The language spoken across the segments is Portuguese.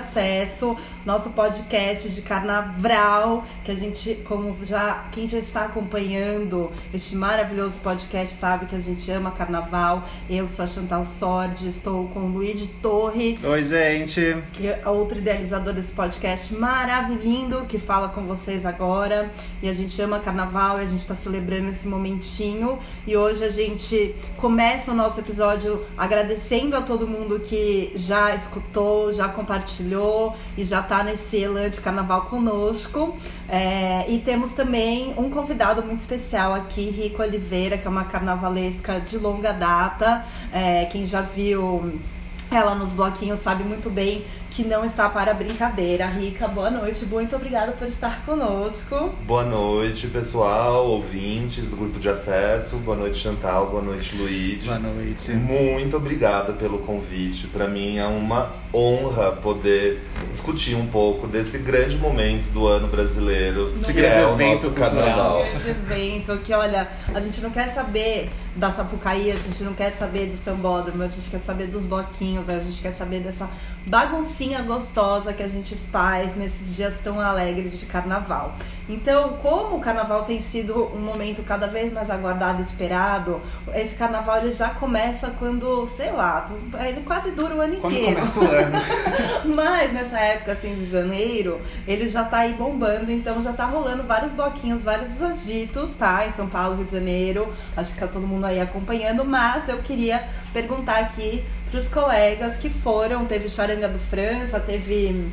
Acesso, nosso podcast de carnaval, que a gente, como já quem já está acompanhando este maravilhoso podcast sabe que a gente ama carnaval. Eu sou a Chantal Sordi, estou com o Luiz Torre, Oi, gente. que é outro idealizador desse podcast maravilhoso que fala com vocês agora. E a gente ama carnaval e a gente está celebrando esse momentinho. E hoje a gente começa o nosso episódio agradecendo a todo mundo que já escutou, já compartilhou e já tá nesse elan de carnaval conosco. É, e temos também um convidado muito especial aqui, Rico Oliveira, que é uma carnavalesca de longa data. É, quem já viu ela nos bloquinhos sabe muito bem que não está para brincadeira. Rica, boa noite, muito obrigada por estar conosco. Boa noite, pessoal, ouvintes do grupo de acesso. Boa noite, Chantal. Boa noite, Luíde. Boa noite. Muito obrigada pelo convite. Para mim é uma honra poder discutir um pouco desse grande momento do ano brasileiro, Esse que grande é o evento nosso cultural. carnaval. Grande evento que, olha, a gente não quer saber da Sapucaí, a gente não quer saber do sambódromo, a gente quer saber dos bloquinhos, a gente quer saber dessa baguncinha gostosa que a gente faz nesses dias tão alegres de carnaval. Então, como o carnaval tem sido um momento cada vez mais aguardado e esperado, esse carnaval ele já começa quando, sei lá, ele quase dura o ano Quando inteiro. começa o ano. Mas nessa época assim de janeiro, ele já tá aí bombando, então já tá rolando vários bloquinhos, vários agitos, tá? Em São Paulo, Rio de Janeiro. Acho que tá todo mundo aí acompanhando, mas eu queria perguntar aqui pros colegas que foram, teve Charanga do França, teve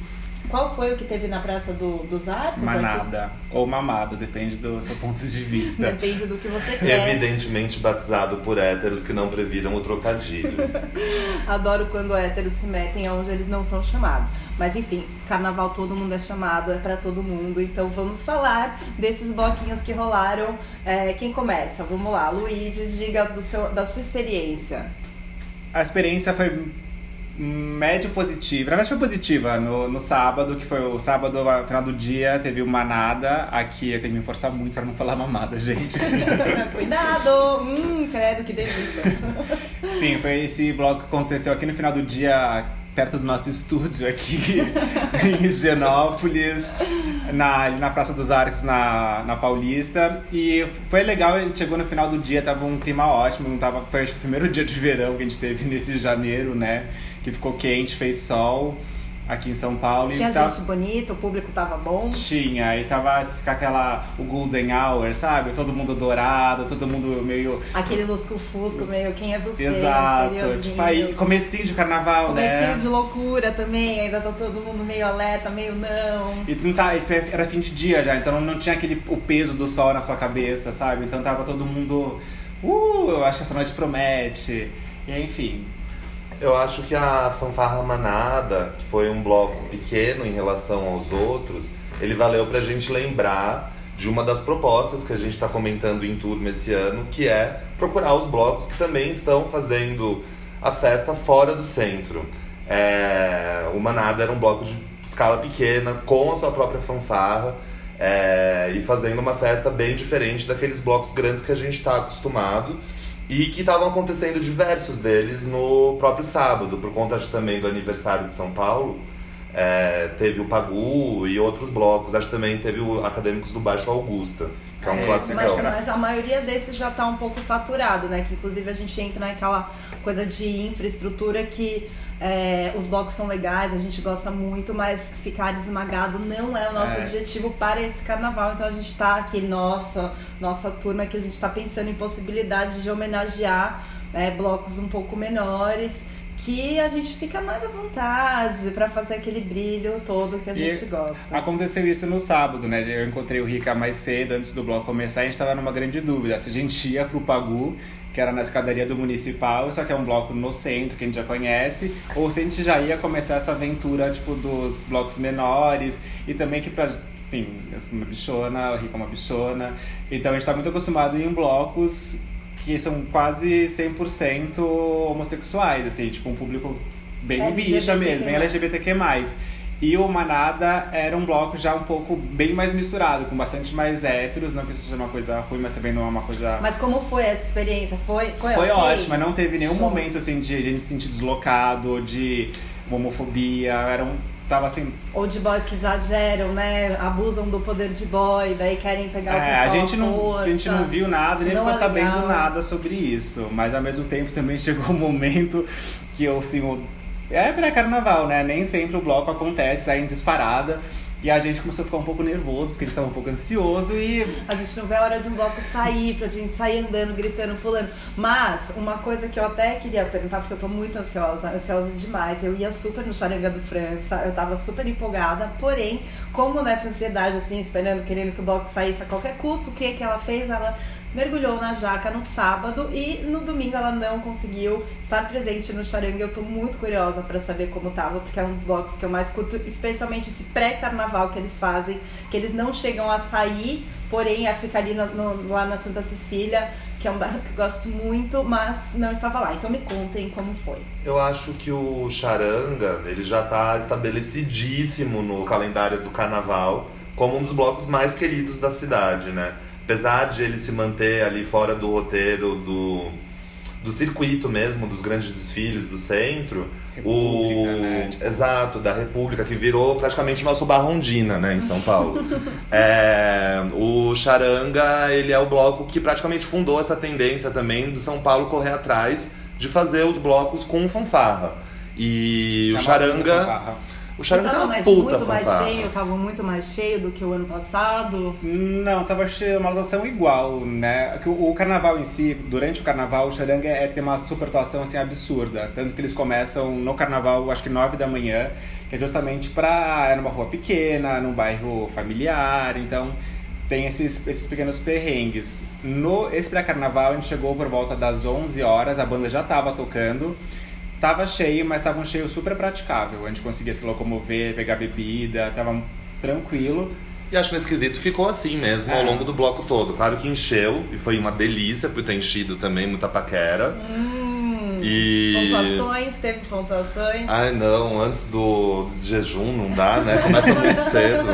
qual foi o que teve na Praça do, dos Arcos? aqui? Manada. Ou mamada, depende do seu ponto de vista. Depende do que você quer. Evidentemente batizado por héteros que não previram o trocadilho. Adoro quando héteros se metem aonde eles não são chamados. Mas enfim, carnaval todo mundo é chamado, é pra todo mundo. Então vamos falar desses bloquinhos que rolaram. É, quem começa? Vamos lá, Luigi, diga do seu, da sua experiência. A experiência foi médio positiva. Na verdade foi positiva no, no sábado, que foi o sábado, no final do dia, teve uma manada. Aqui eu tenho que me forçar muito pra não falar mamada, gente. Cuidado! Hum, credo, que delícia. Enfim, foi esse bloco que aconteceu aqui no final do dia, perto do nosso estúdio aqui em Higienópolis, na, ali na Praça dos Arcos, na, na Paulista. E foi legal, gente chegou no final do dia, tava um clima ótimo, não tava, foi acho que o primeiro dia de verão que a gente teve nesse janeiro, né? Que ficou quente, fez sol aqui em São Paulo. Tinha e tava- gente bonita, o público tava bom. Tinha, e tava com aquela, o Golden Hour, sabe? Todo mundo dourado, todo mundo meio... Aquele lusco-fusco meio, quem é você? Exato, tipo aí, comecinho de carnaval, Comecinho né? de loucura também, ainda tá todo mundo meio alerta, meio não. E não tá, era fim de dia já, então não tinha aquele o peso do sol na sua cabeça, sabe? Então tava todo mundo. Uh, eu acho que essa noite promete. E enfim. Eu acho que a fanfarra manada, que foi um bloco pequeno em relação aos outros, ele valeu pra gente lembrar de uma das propostas que a gente está comentando em turma esse ano, que é procurar os blocos que também estão fazendo a festa fora do centro. É, o Manada era um bloco de escala pequena, com a sua própria fanfarra, é, e fazendo uma festa bem diferente daqueles blocos grandes que a gente está acostumado. E que estavam acontecendo diversos deles no próprio sábado, por conta também do aniversário de São Paulo. É, teve o Pagu e outros blocos. Acho que também teve o Acadêmicos do Baixo Augusta, que é um É, classicão. Mas, mas a maioria desses já tá um pouco saturado, né? Que inclusive a gente entra naquela coisa de infraestrutura que é, os blocos são legais, a gente gosta muito, mas ficar esmagado não é o nosso É. objetivo para esse carnaval. Então a gente tá aqui, nossa, nossa turma, que a gente tá pensando em possibilidades de homenagear é, blocos um pouco menores. Que a gente fica mais à vontade para fazer aquele brilho todo que a gente E gosta. Aconteceu isso no sábado, né? Eu encontrei o Rica mais cedo, antes do bloco começar, e a gente tava numa grande dúvida se a gente ia pro Pagu, que era na escadaria do Municipal, só que é um bloco no centro, que a gente já conhece, ou se a gente já ia começar essa aventura, tipo, dos blocos menores, e também que pra enfim, eu sou uma bichona, o Rica é uma bichona. Então a gente tá muito acostumado em blocos que são quase 100% homossexuais, assim, tipo, um público bem LGBTQ+. bicha mesmo, bem LGBTQ+. E o Manada era um bloco já um pouco bem mais misturado, com bastante mais héteros, não que isso seja uma coisa ruim, mas também não é uma coisa... Mas como foi essa experiência? Foi, foi, Foi ok? ótima, não teve nenhum Show. momento assim de a gente se sentir deslocado, de homofobia, era um, tava assim, Ou de boys que exageram, né? Abusam do poder de boy, daí querem pegar o É, pessoal a gente não, força. a gente não viu nada, nem não ficou é sabendo legal. nada sobre isso. Mas ao mesmo tempo também chegou um momento que eu, assim, o- é pré-carnaval, né? Nem sempre o bloco acontece, sai em disparada. E a gente começou a ficar um pouco nervoso, porque a gente tava um pouco ansioso e A gente não vê a hora de um bloco sair, pra gente sair andando, gritando, pulando. Mas, uma coisa que eu até queria perguntar, porque eu tô muito ansiosa, ansiosa demais. Eu ia super no Charanga do França, eu tava super empolgada, porém, como nessa ansiedade, assim, esperando, querendo que o bloco saísse a qualquer custo, o que que ela fez? Ela mergulhou na jaca no sábado e no domingo ela não conseguiu estar presente no Charanga. Eu tô muito curiosa pra saber como tava, porque é um dos blocos que eu mais curto, especialmente esse pré-carnaval que eles fazem, que eles não chegam a sair, porém a ficar ali no- no- lá na Santa Cecília, que é um bairro que gosto muito, mas não estava lá. Então me contem como foi. Eu acho que o Charanga, ele já tá estabelecidíssimo no calendário do carnaval como um dos blocos mais queridos da cidade, né? Apesar de ele se manter ali fora do roteiro do, do circuito mesmo, dos grandes desfiles do centro, o República, né? Tipo- exato da República que virou praticamente nosso Barrondina, né, em São Paulo. É, o Charanga, ele é o bloco que praticamente fundou essa tendência também do São Paulo correr atrás de fazer os blocos com fanfarra. E o é uma Charanga. O Charanga tava mais, puta muito mais fanfarra. cheio, tava muito mais cheio do que o ano passado. Não, tava cheio, uma lotação igual, né? Que O, o carnaval em si, durante o carnaval, o Charanga é ter uma supertuação assim absurda. Tanto que eles começam no carnaval, acho que 9 da manhã, que é justamente pra. É numa rua pequena, num bairro familiar, então tem esses, esses pequenos perrengues. No, esse pré-carnaval a gente chegou por volta das 11 horas, a banda já tava tocando. Tava cheio, mas tava um cheio super praticável. A gente conseguia se locomover, pegar bebida, tava tranquilo. E acho que nesse quesito ficou assim mesmo ao É. longo do bloco todo. Claro que encheu e foi uma delícia por ter enchido também, muita paquera. Hum, E. Pontuações, teve pontuações. Ai não, antes do, jejum não dá, né? Começa muito cedo.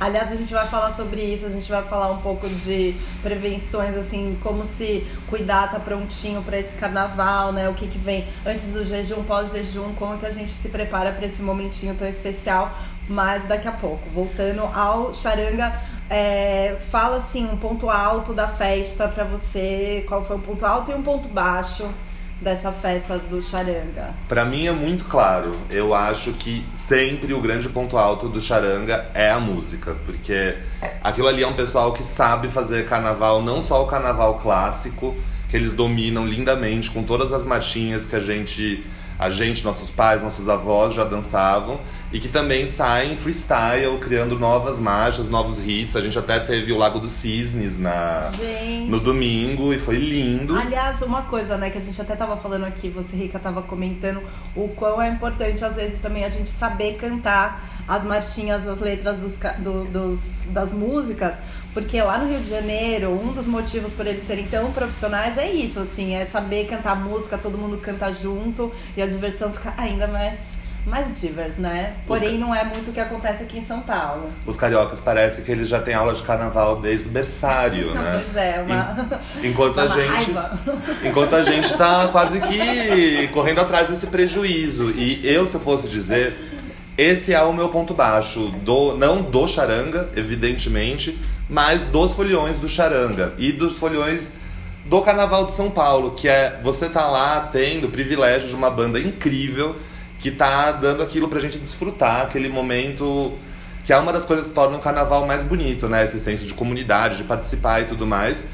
Aliás, a gente vai falar sobre isso, a gente vai falar um pouco de prevenções, assim, como se cuidar, tá prontinho pra esse carnaval, né? O que que vem antes do jejum, pós-jejum, como que a gente se prepara pra esse momentinho tão especial. Mas daqui a pouco, voltando ao Charanga, é, fala assim, um ponto alto da festa pra você, qual foi um ponto alto e um ponto baixo dessa festa do Charanga. Pra mim é muito claro. Eu acho que sempre o grande ponto alto do charanga é a música, porque aquilo ali é um pessoal que sabe fazer carnaval, não só o carnaval clássico, que eles dominam lindamente com todas as marchinhas que a gente, a gente, nossos pais, nossos avós já dançavam e que também saem freestyle, criando novas marchas, novos hits. A gente até teve o Lago dos Cisnes na Gente. no domingo e foi lindo. Aliás, uma coisa, né, que a gente até tava falando aqui, você, Rica, tava comentando o quão é importante, às vezes, também a gente saber cantar as marchinhas, as letras dos, do- dos, das músicas, porque lá no Rio de Janeiro, um dos motivos por eles serem tão profissionais é isso, assim, é saber cantar música, todo mundo canta junto e a diversão fica ainda mais, mais divers, né? Porém, não é muito o que acontece aqui em São Paulo. Os cariocas parece que eles já têm aula de carnaval desde o berçário, né? Pois é, uma, En- Enquanto a uma gente, raiva. enquanto a gente tá quase que correndo atrás desse prejuízo. E eu, se eu fosse dizer, esse é o meu ponto baixo, do não do charanga, evidentemente, mas dos foliões do charanga e dos foliões do Carnaval de São Paulo, que é você tá lá tendo o privilégio de uma banda incrível que tá dando aquilo pra gente desfrutar, aquele momento que é uma das coisas que torna o carnaval mais bonito, né? Esse senso de comunidade, de participar e tudo mais.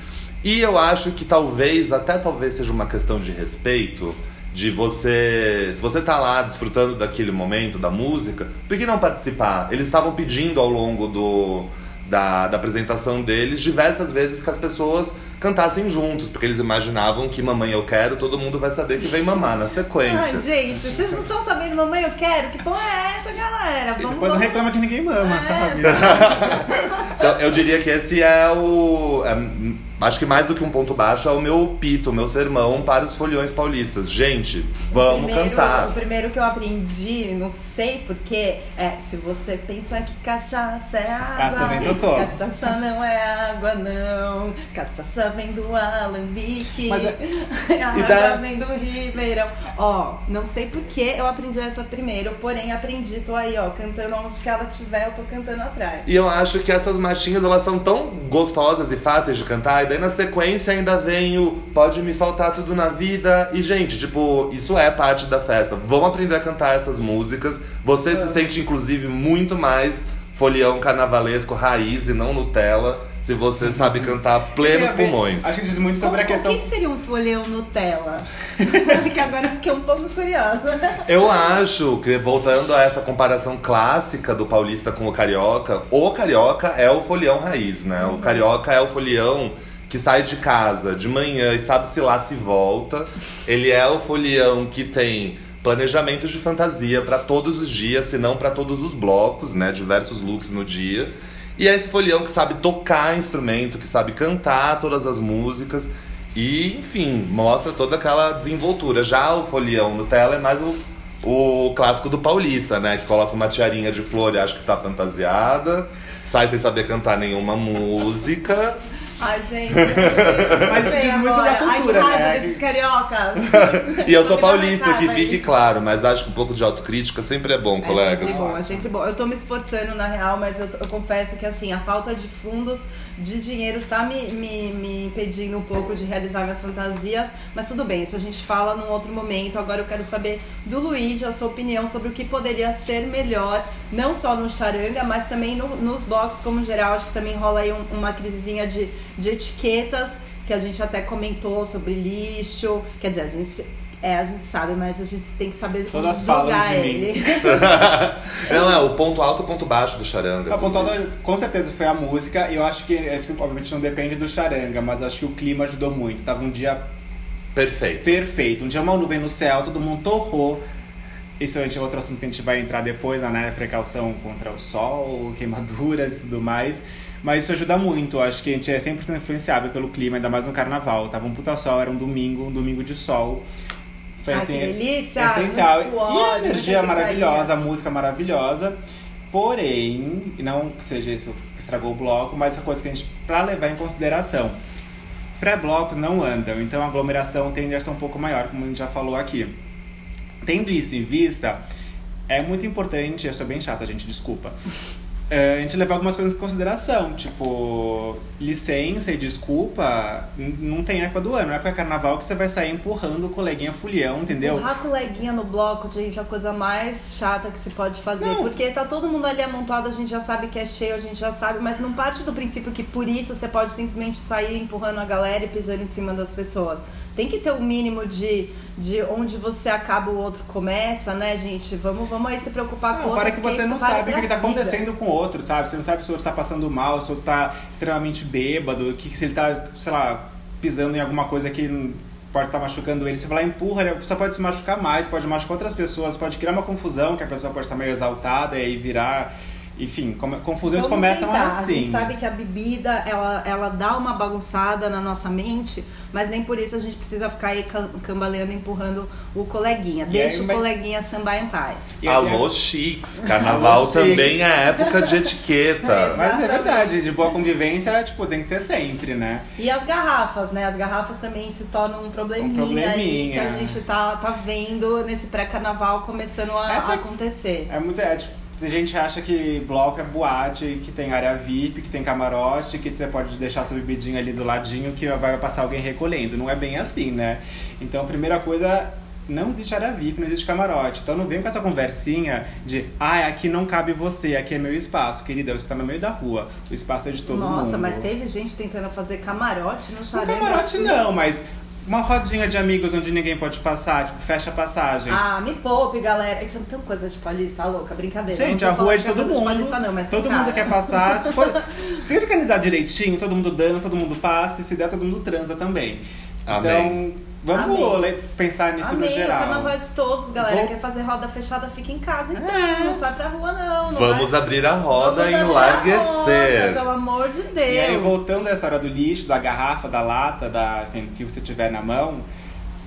E eu acho que talvez, até talvez seja uma questão de respeito, de você. Se você tá lá desfrutando daquele momento, da música, por que não participar? Eles estavam pedindo ao longo do. Da, da apresentação deles, diversas vezes que as pessoas cantassem juntos, porque eles imaginavam que Mamãe Eu Quero, todo mundo vai saber que vem mamar na sequência. Ai, gente, vocês não estão sabendo, mamãe, eu quero? Que porra é essa, galera? E Vamos depois não reclama que ninguém mama, É. sabe? Então, eu diria que esse é o. é, Acho que mais do que um ponto baixo é o meu pito, o meu sermão para os foliões paulistas. Gente, vamos primeiro, cantar. O primeiro que eu aprendi, não sei porquê, é se você pensa que cachaça é água. Essa também tocou. Cachaça não é água, não. Cachaça vem do Alambique. Mas a água da- vem do Ribeirão. Ó, não sei porquê eu aprendi essa primeiro, porém aprendi, tô aí, ó, cantando onde que ela estiver, eu tô cantando atrás. E eu acho que essas marchinhas, elas são tão gostosas e fáceis de cantar. E daí na sequência ainda vem o Pode me faltar tudo na vida. E, gente, tipo, isso é parte da festa. Vamos aprender a cantar essas músicas. Você se sente, inclusive, muito mais folião carnavalesco raiz e não Nutella. Se você sabe cantar plenos pulmões. Acho que diz muito sobre a questão. O que seria um folhão Nutella? que agora eu fiquei um pouco curiosa. Eu acho que, voltando a essa comparação clássica do paulista com o carioca, o carioca é o folião raiz, né? O carioca é o folião que sai de casa de manhã e sabe-se lá se volta. Ele é o folião que tem planejamentos de fantasia para todos os dias, se não para todos os blocos, né? Diversos looks no dia. E é esse folião que sabe tocar instrumento, que sabe cantar todas as músicas. E, enfim, mostra toda aquela desenvoltura. Já o folião Nutella é mais o, o clássico do paulista, né? Que coloca uma tiarinha de flor e acha que tá fantasiada. Sai sem saber cantar nenhuma música. Ai, gente. Mas isso diz muito sobre a cultura, Ai, que raiva né? desses cariocas. E eu sou paulista, que fique claro, mas acho que um pouco de autocrítica sempre é bom, É colegas. sempre bom, é sempre bom. Eu tô me esforçando, na real, mas eu, eu confesso que, assim, a falta de fundos, de dinheiro, está me, me, me impedindo um pouco de realizar minhas fantasias. Mas tudo bem, isso a gente fala num outro momento. Agora eu quero saber do Luigi a sua opinião sobre o que poderia ser melhor, não só no charanga, mas também no- nos blocos como geral. Acho que também rola aí um- uma crisezinha de, de etiquetas, que a gente até comentou sobre lixo. Quer dizer, a gente... É, a gente sabe, mas a gente tem que saber Todas jogar de mim. ele. Não, é o ponto alto e o ponto baixo do charanga. A pontuada com certeza foi a música, e eu acho que isso que obviamente não depende do charanga, mas acho que o clima ajudou muito. Tava um dia Perfeito. perfeito, um dia uma nuvem no céu, todo mundo torrou. Isso é outro assunto que a gente vai entrar depois, né? Precaução contra o sol, queimaduras e tudo mais. Mas isso ajuda muito, acho que a gente é 100% influenciável pelo clima, ainda mais no carnaval. Tava um puta sol, era um domingo, um domingo de sol. Foi Ai, assim, que delícia! essencial. muito suor, e a energia maravilhosa, a música maravilhosa. Porém, não que seja isso que estragou o bloco, mas essa coisa que a gente, pra levar em consideração. Pré-blocos não andam, então a aglomeração tende a ser um pouco maior, como a gente já falou aqui. Tendo isso em vista, é muito importante, eu sou bem chata, gente, desculpa. É, a gente levar algumas coisas em consideração, tipo, licença e desculpa, não tem época do ano, não é época carnaval que você vai sair empurrando o coleguinha fulião, entendeu? Empurrar coleguinha no bloco, gente, é a coisa mais chata que se pode fazer. Não. Porque tá todo mundo ali amontoado, a gente já sabe que é cheio, a gente já sabe, mas não parte do princípio que por isso você pode simplesmente sair empurrando a galera e pisando em cima das pessoas. Tem que ter o mínimo de, de onde você acaba, o outro começa, né, gente? Vamos, vamos aí se preocupar com o Não, outro. fora que você não sabe o que, tá vida. acontecendo com o outro, sabe? Você não sabe se o outro tá passando mal, se o outro tá extremamente bêbado, que se ele tá, sei lá, pisando em alguma coisa que não- pode estar machucando ele. Você vai lá, empurra, a pessoa pode se machucar mais, pode machucar outras pessoas, pode criar uma confusão, que a pessoa pode estar meio exaltada e aí virar. Enfim, come- confusões Vamos começam tentar. A assim. gente sabe que a bebida, ela, ela dá uma bagunçada na nossa mente, mas nem por isso a gente precisa ficar aí cam- cambaleando, empurrando o coleguinha. E Deixa aí, o mas- coleguinha sambar em paz. E Alô, chiques. Carnaval Alô, chiques. também é época de etiqueta. Mas é verdade, de boa convivência, tipo, tem que ter sempre, né? E as garrafas, né? As garrafas também se tornam um probleminha, Um probleminha. aí que a gente tá, tá vendo nesse pré-carnaval começando a, Essa- a acontecer. É muito. É, tipo, a gente acha que bloco é boate, que tem área VIP, que tem camarote, que você pode deixar sua bebidinha ali do ladinho que vai passar alguém recolhendo. Não é bem assim, né? Então, a primeira coisa. Não existe área VIP, não existe camarote. Então não vem com essa conversinha de ah, aqui não cabe você, aqui é meu espaço. Querida, você tá no meio da rua. O espaço é de todo mundo. Nossa, mas teve gente tentando fazer camarote no Não charanga. camarote não, mas uma rodinha de amigos onde ninguém pode passar, tipo, fecha a passagem. Ah, me poupe, galera. Isso é tão coisa de paulista, louca, brincadeira. Gente, a rua é de todo mundo. paulista, não, mas todo mundo cara. quer passar. Se, for, se organizar direitinho, todo mundo dança, todo mundo passa, e se der, todo mundo transa também. Amém. Então, Vamos Amei. le- pensar nisso Amei, no o geral. carnaval é de todos, galera. Vou- Quer fazer roda fechada, fica em casa, então. É. Não sai pra rua, não. não Vamos vai- abrir a roda Vamos e enlarguecer. roda, Pelo amor de Deus. E aí, voltando à história do lixo, da garrafa, da lata, da, enfim, do que você tiver na mão,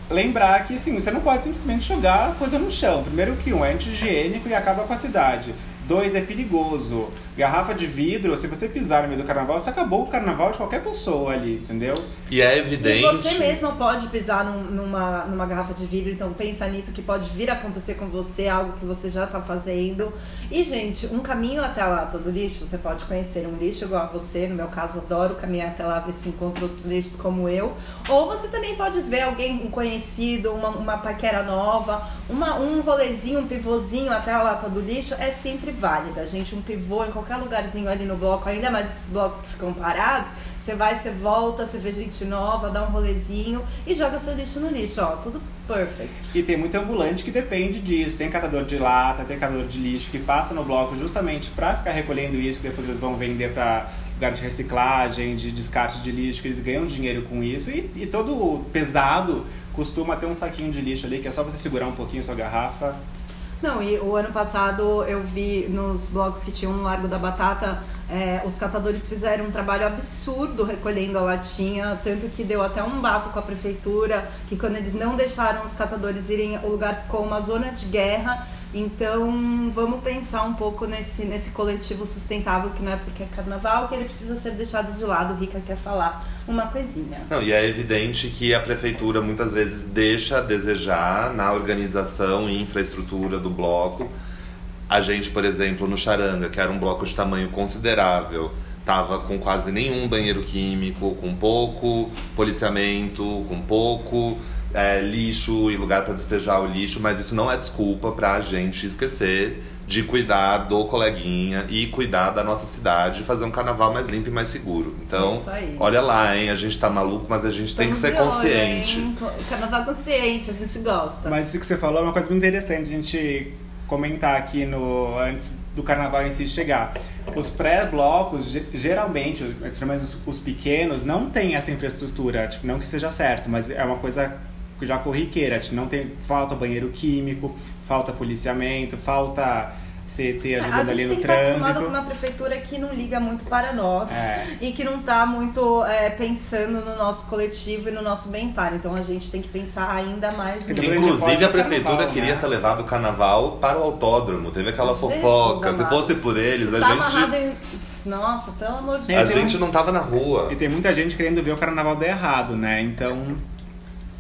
lembrar que assim, você não pode simplesmente jogar coisa no chão. Primeiro que um, é anti-higiênico e acaba com a cidade. Dois, é perigoso. Garrafa de vidro, se você pisar no meio do carnaval, você acabou o carnaval de qualquer pessoa ali, entendeu? E é E evidente. você mesma pode pisar num- numa, numa garrafa de vidro, então pensa nisso que pode vir a acontecer com você, algo que você já tá fazendo. E, gente, um caminho até a lata do lixo, você pode conhecer um lixo igual a você, no meu caso, adoro caminhar até lá ver se encontra outros lixos como eu. Ou você também pode ver alguém, um conhecido, uma, uma paquera nova, uma, um rolezinho, um pivôzinho até a lata do lixo, é sempre válida, gente. Um pivô em qualquer lugarzinho ali no bloco, ainda mais esses blocos que ficam parados, você vai, você volta, você vê gente nova, dá um rolezinho e joga seu lixo no lixo, ó. Tudo perfect. E tem muito ambulante que depende disso. Tem catador de lata, tem catador de lixo que passa no bloco justamente pra ficar recolhendo isso, que depois eles vão vender pra lugar de reciclagem, de descarte de lixo, que eles ganham dinheiro com isso. E, e todo pesado costuma ter um saquinho de lixo ali, que é só você segurar um pouquinho sua garrafa. Não, e o ano passado eu vi nos blogs que tinham no Largo da Batata, é, os catadores fizeram um trabalho absurdo recolhendo a latinha, tanto que deu até um bafo com a prefeitura, que quando eles não deixaram os catadores irem, o lugar ficou uma zona de guerra. Então vamos pensar um pouco nesse, nesse coletivo sustentável, que não é porque é carnaval que ele precisa ser deixado de lado. O Rica quer falar uma coisinha. Não, e é evidente que a prefeitura muitas vezes deixa a desejar na organização e infraestrutura do bloco. A gente, por exemplo, no Charanga, que era um bloco de tamanho considerável, tava com quase nenhum banheiro químico, com pouco policiamento, com pouco é, lixo e lugar para despejar o lixo, mas isso não é desculpa pra gente esquecer de cuidar do coleguinha e cuidar da nossa cidade e fazer um carnaval mais limpo e mais seguro. Então, Isso aí. olha lá, hein? A gente tá maluco, mas a gente tem que ser Estamos olho, consciente. hein? Carnaval consciente, a gente gosta. Mas isso que você falou é uma coisa muito interessante a gente comentar aqui no antes do carnaval em si chegar. Os pré-blocos, ge- geralmente, os- pelo menos os, os pequenos, não têm essa infraestrutura. Tipo, não que seja certo, mas é uma coisa já corriqueira. Não tem, falta banheiro químico, falta policiamento, falta CT A ajudando ali gente no tem que estar acostumado trânsito. com uma prefeitura que não liga muito para nós É. e que não tá muito é, pensando no nosso coletivo e no nosso bem-estar. Então a gente tem que pensar ainda mais nisso. a gente Inclusive, a no prefeitura carnaval, queria né? ter levado o carnaval para o autódromo. Teve aquela Jesus fofoca. Se amado. fosse por eles, Isso a tá gente, amarrado em... Nossa, pelo amor de Tem- a Deus. tem gente um- não tava na rua. E tem muita gente querendo ver o carnaval dar errado, né? Então,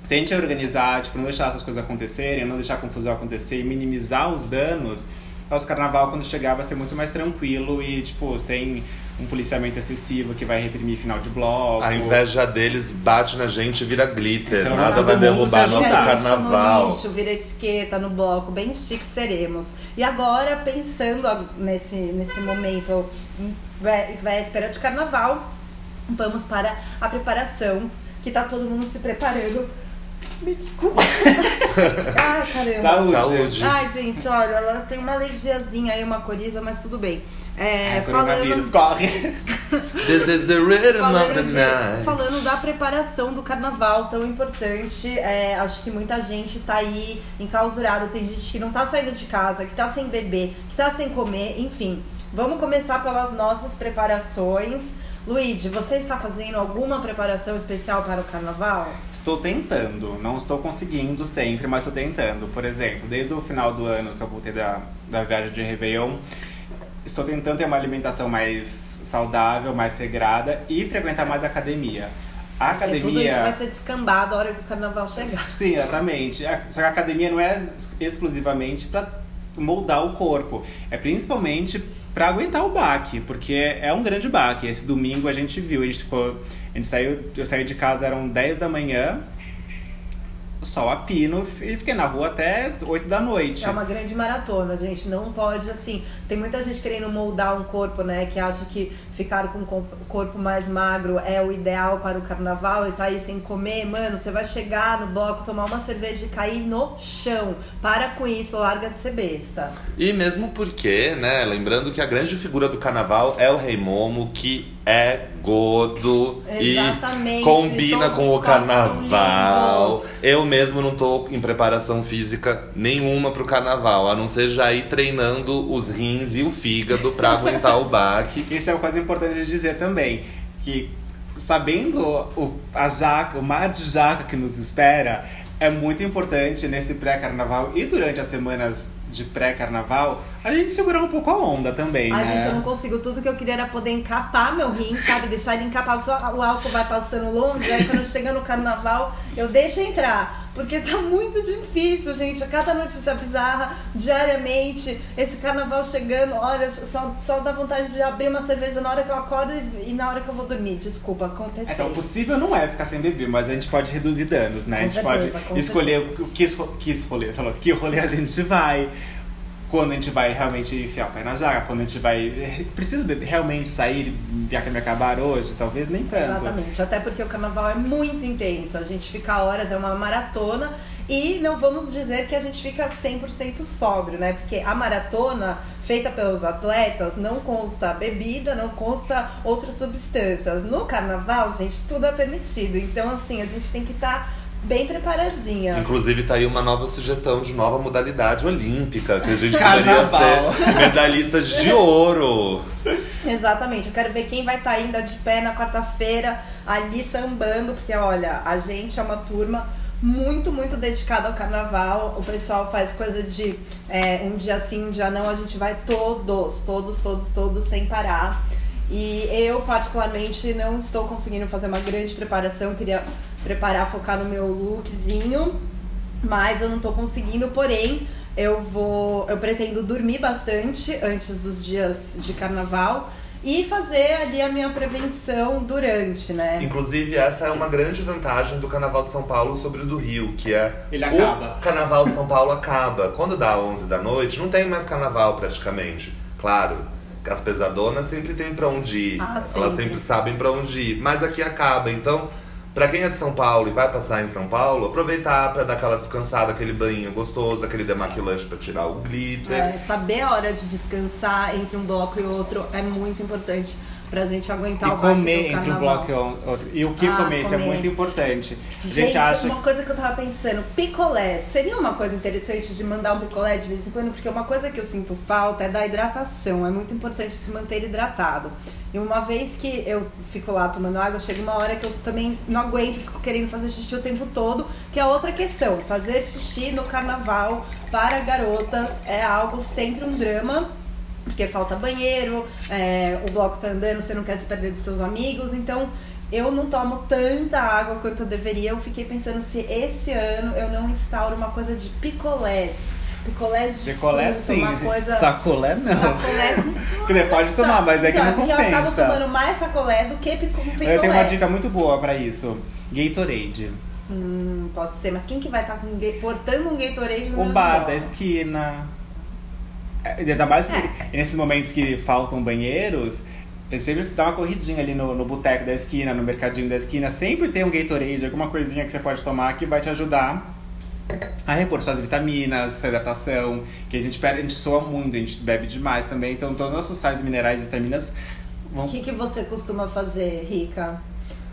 se a gente organizar, tipo, não deixar essas coisas acontecerem, não deixar a confusão acontecer e minimizar os danos, o carnaval, quando chegar, vai ser muito mais tranquilo e, tipo, sem um policiamento excessivo que vai reprimir final de bloco. A inveja deles bate na gente e vira glitter. Então, Nada vai derrubar nosso ajudar. carnaval. No lixo, vira etiqueta no bloco, bem chique seremos. E agora, pensando nesse, nesse momento véspera de carnaval, vamos para a preparação, que tá todo mundo se preparando. Me desculpa. Ai, caramba. Saúde. Saúde. Ai, gente, olha, ela tem uma alergiazinha aí, uma coriza, mas tudo bem. É, É, coronavírus, corre. This is the rhythm of Falando, the de- night. falando da preparação do carnaval tão importante, é, acho que muita gente tá aí enclausurada, tem gente que não tá saindo de casa, que tá sem beber, que tá sem comer, enfim. Vamos começar pelas nossas preparações. Luigi, você está fazendo alguma preparação especial para o carnaval? Estou tentando, não estou conseguindo sempre, mas estou tentando. Por exemplo, desde o final do ano que eu voltei da, da viagem de Réveillon, estou tentando ter uma alimentação mais saudável, mais regrada e frequentar mais a academia. A Porque tudo isso academia. vai ser descambado a hora que o carnaval chegar. Sim, exatamente. A- Só que a academia não é ex- exclusivamente para moldar o corpo, é principalmente para aguentar o baque, porque é um grande baque. Esse domingo a gente viu, a gente ficou, a gente saiu, eu saí de casa eram 10 da manhã, sol a pino e fiquei na rua até as 8 da noite. É uma grande maratona, gente. Não pode, assim. Tem muita gente querendo moldar um corpo, né? Que acha que ficar com o corpo mais magro é o ideal para o carnaval e tá aí sem comer. Mano, você vai chegar no bloco, tomar uma cerveja e cair no chão. Para com isso, larga de ser besta. E mesmo porque, né, lembrando que a grande figura do carnaval é o Rei Momo, que é godo Exatamente, e combina todos com o carnaval. lindos. Eu mesmo não tô em preparação física nenhuma pro carnaval, a não ser já ir treinando os rins e o fígado pra aguentar o baque. Isso é uma coisa importante de dizer também, que sabendo o, a jaca, o mar de jaca que nos espera, é muito importante nesse pré-carnaval e durante as semanas de pré-carnaval, a gente segurar um pouco a onda também, Ai, né? gente, eu não consigo. Tudo que eu queria era poder encapar meu rim, sabe? Deixar ele encapado, só o álcool vai passando longe. Aí quando chega no carnaval, eu deixo entrar. Porque tá muito difícil, gente. Cada notícia bizarra, diariamente. Esse carnaval chegando, olha, só, só dá vontade de abrir uma cerveja na hora que eu acordo e, na hora que eu vou dormir. Desculpa, confessei. Então, o possível não é ficar sem beber, mas a gente pode reduzir danos, né? Com a gente certeza, pode escolher o que, que rolê, sei lá, que rolê a gente vai. Quando a gente vai realmente enfiar o pé na jaca, quando a gente vai. Precisa beber- realmente sair e me acabar hoje? Talvez nem tanto. Exatamente, até porque o carnaval é muito intenso, a gente fica horas, é uma maratona e não vamos dizer que a gente fica 100% sóbrio, né? Porque a maratona feita pelos atletas não consta bebida, não consta outras substâncias. No carnaval, gente, tudo é permitido, então assim, a gente tem que estar bem preparadinha. Inclusive tá aí uma nova sugestão de nova modalidade olímpica, que a gente poderia ser medalhistas de ouro. Exatamente, eu quero ver quem vai estar ainda de pé na quarta-feira ali sambando, porque olha, a gente é uma turma muito, muito dedicada ao carnaval. O pessoal faz coisa de é, um dia sim, um dia não, a gente vai todos, todos, todos, todos, sem parar. E eu, particularmente, não estou conseguindo fazer uma grande preparação, queria preparar, focar no meu lookzinho, mas eu não tô conseguindo, porém, eu vou. Eu pretendo dormir bastante antes dos dias de carnaval e fazer ali a minha prevenção durante, né? Inclusive, essa é uma grande vantagem do Carnaval de São Paulo sobre o do Rio, que é Ele o acaba. Carnaval de São Paulo acaba. Quando dá 11 da noite, não tem mais carnaval praticamente. Claro, as pesadonas sempre tem pra onde ir. Ah, Elas sempre. sempre sabem pra onde ir, mas aqui acaba. Então, pra quem é de São Paulo e vai passar em São Paulo, aproveitar pra dar aquela descansada, aquele banho gostoso, aquele demaquilante pra tirar o glitter. É, saber a hora de descansar entre um bloco e outro é muito importante pra gente aguentar E o comer entre um bloco e outro. E o que Ah, comer, isso é muito importante. A Gente, gente acha uma coisa que eu tava pensando, picolé. Seria uma coisa interessante de mandar um picolé de vez em quando? Porque uma coisa que eu sinto falta é da hidratação. É muito importante se manter hidratado. E uma vez que eu fico lá tomando água, chega uma hora que eu também não aguento, fico querendo fazer xixi o tempo todo. Que é outra questão. Fazer xixi no carnaval para garotas é algo sempre um drama. Porque falta banheiro, é, o bloco tá andando, você não quer se perder dos seus amigos, então eu não tomo tanta água quanto eu deveria. Eu fiquei pensando se esse ano eu não instauro uma coisa de picolés. Picolés de Picolé fruta, sim, uma coisa... sacolé não. Sacolé. Quer dizer, pode tomar, mas é que Então, não porque eu acabo compensa. tomando mais sacolé do que pico- picolé. Eu tenho uma dica muito boa pra isso. Gatorade. Hum, pode ser, mas quem que vai estar com ga- portando um Gatorade no O meu bar da esquina. É, Ainda mais que É. nesses momentos que faltam banheiros, eu sempre dá uma corridinha ali no, no boteco da esquina, no mercadinho da esquina. Sempre tem um Gatorade, alguma coisinha que você pode tomar que vai te ajudar a repor suas vitaminas, sua hidratação. Que a gente, perde, a gente soa muito, a gente bebe demais também. Então todos os nossos sais minerais e vitaminas vão O que, que você costuma fazer, Rica?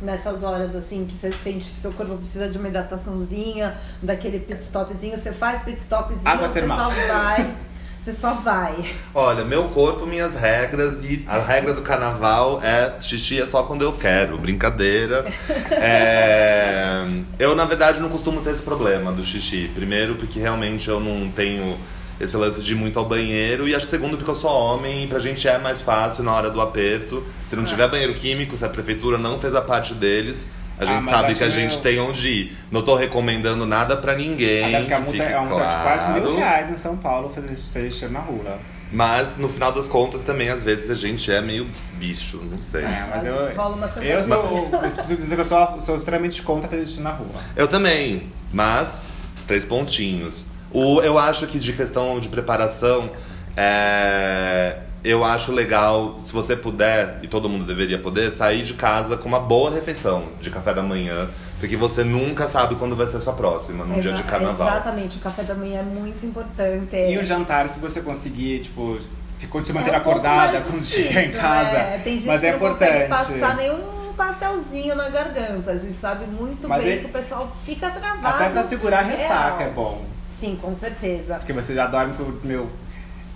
Nessas horas assim que você sente que seu corpo precisa de uma hidrataçãozinha, daquele pit stopzinho, você faz pit stopzinho Água você termal. só vai? Você só vai. Olha, meu corpo, minhas regras e a regra do carnaval é xixi é só quando eu quero, brincadeira. É, eu, na verdade, não costumo ter esse problema do xixi. Primeiro, porque realmente eu não tenho esse lance de ir muito ao banheiro. E acho que segundo, porque eu sou homem e pra gente é mais fácil na hora do aperto. Se não tiver banheiro químico, se a prefeitura não fez a parte deles. A Ah, gente mas sabe que a gente eu- tem onde ir. Não tô recomendando nada pra ninguém. Até porque a multa é uma multa de quase mil claro. reais em São Paulo fazer, xixi na rua. Mas no final das contas também às vezes a gente é meio bicho, não sei. É, mas eu, vezes rola uma eu sou. Eu preciso dizer que eu sou, sou extremamente contra fazer xixi na rua. Eu também, mas três pontinhos. O, eu acho que de questão de preparação, é, eu acho legal, se você puder, e todo mundo deveria poder, sair de casa com uma boa refeição de café da manhã, porque você nunca sabe quando vai ser a sua próxima, no dia de Exa- carnaval. Exatamente, o café da manhã é muito importante. E o jantar, se você conseguir, tipo, ficou te É manter um pouco acordada quando chegar em casa. né? Tem gente mas que é não importante. passar nenhum pastelzinho na garganta. A gente sabe muito Mas bem é- que o pessoal fica travado. Até pra segurar a ressaca Real. é bom. Sim, com certeza. Porque você já dorme com o meu.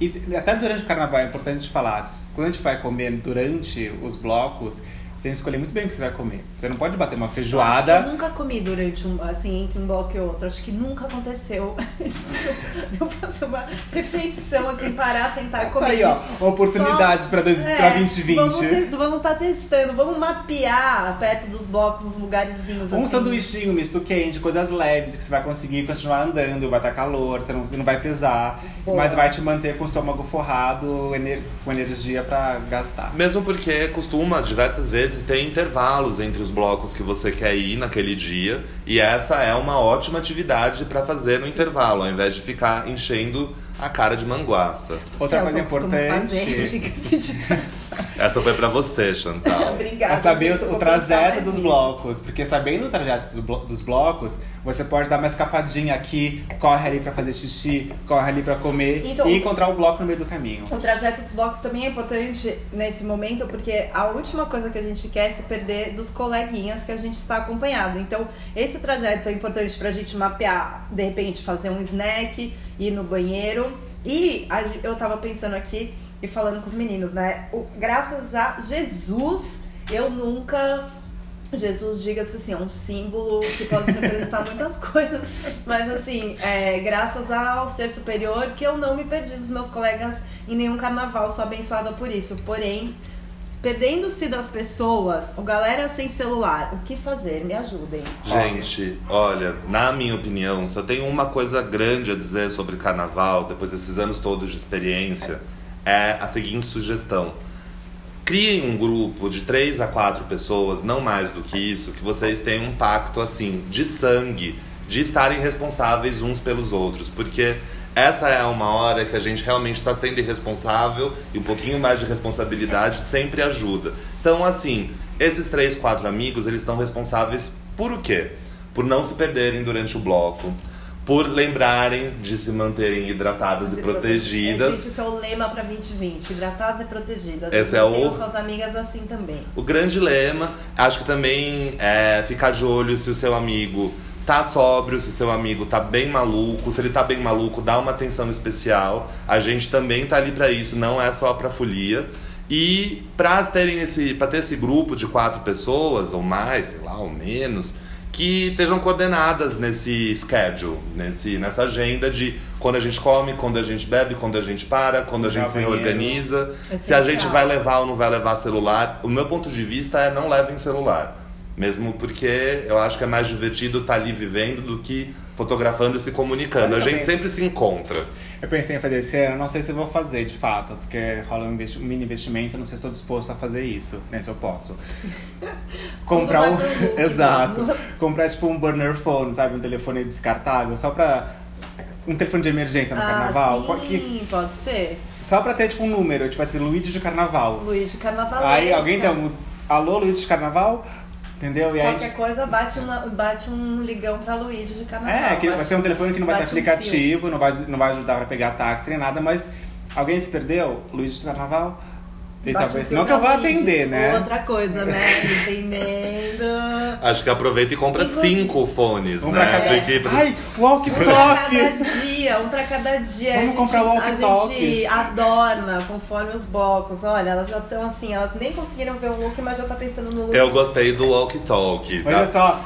E até durante o carnaval é importante falar. Quando a gente vai comer durante os blocos, tem que escolher muito bem o que você vai comer. Você não pode bater uma Eu acho que feijoada. eu nunca comi durante um, assim, entre um bloco e outro. Acho que nunca aconteceu. eu fazer uma refeição, assim, parar, sentar e comer. Aí, ó, oportunidades Só- pra, dois, É, pra 2020. Vamos ter- Vamos estar testando, vamos mapear perto dos blocos os lugarzinhos. Um assim. sanduichinho misto quente, coisas leves que você vai conseguir continuar andando, vai estar calor, você não, você não vai pesar, Boa. mas vai te manter com o estômago forrado, ener- com energia pra gastar. Mesmo porque costuma, diversas vezes, ter intervalos entre os blocos que você quer ir naquele dia. E essa é uma ótima atividade pra fazer no intervalo, ao invés de ficar enchendo a cara de manguaça. Outra É coisa importante fazer, Essa foi pra você, Chantal. Obrigada. é saber gente, o, o trajeto dos blocos, porque sabendo o trajeto do blo- dos blocos, você pode dar uma escapadinha aqui, corre ali pra fazer xixi, corre ali pra comer Então- e encontrar o bloco no meio do caminho. O trajeto dos blocos também é importante nesse momento, porque a última coisa que a gente quer é se perder dos coleguinhas que a gente está acompanhado. Então, esse trajeto é importante pra gente mapear, de repente, fazer um snack, ir no banheiro. E eu tava pensando aqui e falando com os meninos, né? O- graças a Jesus, eu nunca. Jesus, diga-se assim, é um símbolo que pode representar muitas coisas. Mas assim, é, graças ao ser superior que eu não me perdi dos meus colegas em nenhum carnaval, sou abençoada por isso. Porém, perdendo-se das pessoas, o galera sem celular, o que fazer? Me ajudem. Gente, olha, na minha opinião, só tem uma coisa grande a dizer sobre carnaval, depois desses anos todos de experiência, é a seguinte sugestão. Criem um grupo de três a quatro pessoas, não mais do que isso, que vocês tenham um pacto assim, de sangue, de estarem responsáveis uns pelos outros, porque essa é uma hora que a gente realmente está sendo irresponsável e um pouquinho mais de responsabilidade sempre ajuda. Então, assim, esses três, quatro amigos, eles estão responsáveis por o quê? Por não se perderem durante o bloco, por lembrarem de se manterem hidratadas e protegidas. Gente, esse é o lema pra 2020, hidratadas e protegidas. Esse é o- suas amigas assim também. O grande lema, acho que também é ficar de olho se o seu amigo tá sóbrio, se o seu amigo tá bem maluco. Se ele tá bem maluco, dá uma atenção especial. A gente também tá ali pra isso, não é só pra folia. E pra terem esse, para ter esse grupo de quatro pessoas ou mais, sei lá, ou menos, que estejam coordenadas nesse schedule, nesse, nessa agenda de quando a gente come, quando a gente bebe, quando a gente para, quando a gente se organiza, É se a gente vai levar ou não vai levar celular. O meu ponto de vista é não levem celular. Mesmo porque eu acho que é mais divertido estar ali vivendo do que fotografando e se comunicando. Eu A gente sempre se encontra. Eu pensei em fazer esse ano, não sei se vou fazer de fato, porque rola um, investi- mini investimento, não sei se estou disposto a fazer isso, né? Se eu posso. Comprar um. Exato. mesmo. Comprar tipo um burner phone, sabe? Um telefone descartável, só pra. Um telefone de emergência no carnaval. Ah, que- sim, pode ser. só pra ter tipo um número, tipo assim, Luigi de carnaval. Luiz de Carnaval. Aí alguém tem um. Alô, Luigi de carnaval? Entendeu? E aí. Qualquer coisa, bate, uma, bate um ligão pra Luigi de Carnaval. É, que vai ser um telefone que não vai ter bate um aplicativo, não vai, não vai ajudar pra pegar táxi nem nada, mas alguém se perdeu? Luiz de Carnaval? E Bate talvez. um Não que eu vá Luigi. atender, né? Outra coisa, né? Entendendo. Acho que aproveita e compra Inclusive- cinco fones, Um né? pra Ai, walkie-talkies! dia, um pra cada dia. Vamos a gente, comprar A walkie-talkies. gente adorna conforme os blocos. Olha, elas já estão assim, elas nem conseguiram ver o look, mas já tá pensando no look. Eu gostei do walkie talkie. Olha só.